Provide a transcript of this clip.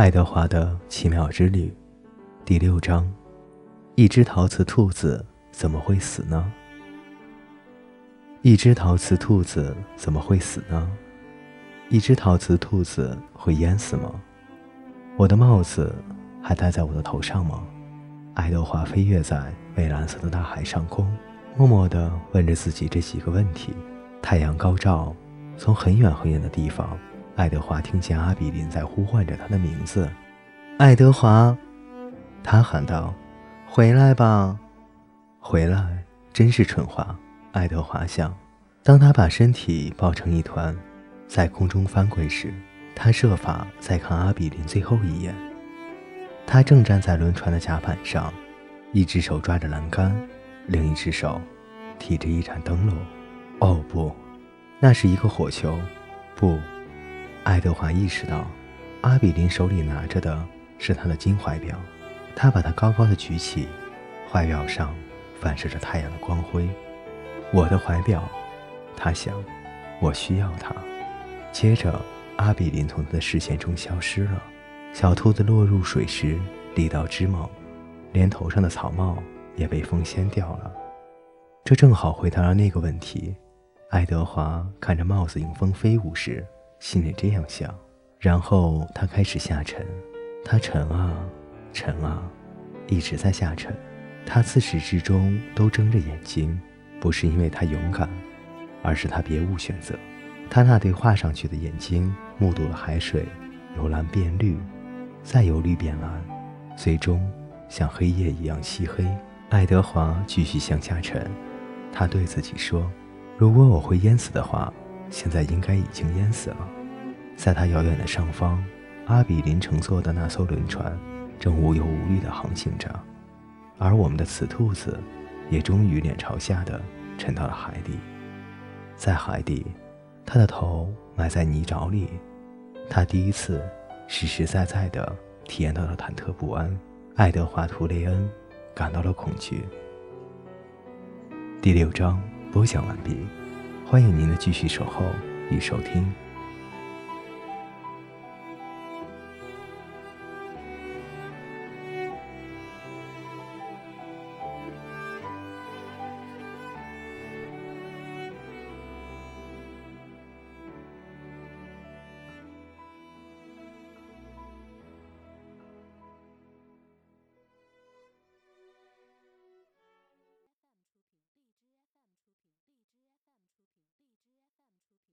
爱德华的奇妙之旅，第六章：一只陶瓷兔子怎么会死呢？一只陶瓷兔子怎么会死呢？一只陶瓷兔子会淹死吗？我的帽子还戴在我的头上吗？爱德华飞跃在蔚蓝色的大海上空，默默地问着自己这几个问题。太阳高照，从很远很远的地方。爱德华听见阿比林在呼唤着他的名字，爱德华，他喊道：“回来吧，回来！”真是蠢话，爱德华想。当他把身体抱成一团，在空中翻滚时，他设法再看阿比林最后一眼。他正站在轮船的甲板上，一只手抓着栏杆，另一只手提着一盏灯笼。哦不，那是一个火球！不。爱德华意识到，阿比林手里拿着的是他的金怀表。他把它高高的举起，怀表上反射着太阳的光辉。我的怀表，他想，我需要它。接着，阿比林从他的视线中消失了。小兔子落入水时力道之猛，连头上的草帽也被风掀掉了。这正好回答了那个问题。爱德华看着帽子迎风飞舞时。心里这样想，然后他开始下沉，他沉啊，沉啊，一直在下沉。他自始至终都睁着眼睛，不是因为他勇敢，而是他别无选择。他那对画上去的眼睛目睹了海水由蓝变绿，再由绿变蓝，最终像黑夜一样漆黑。爱德华继续向下沉，他对自己说：“如果我会淹死的话。”现在应该已经淹死了。在他遥远的上方，阿比林乘坐的那艘轮船正无忧无虑地航行着，而我们的雌兔子也终于脸朝下的沉到了海底。在海底，他的头埋在泥沼里，他第一次实实在在地体验到了忐忑不安。爱德华·图雷恩感到了恐惧。第六章播讲完毕。欢迎您的继续守候与收听。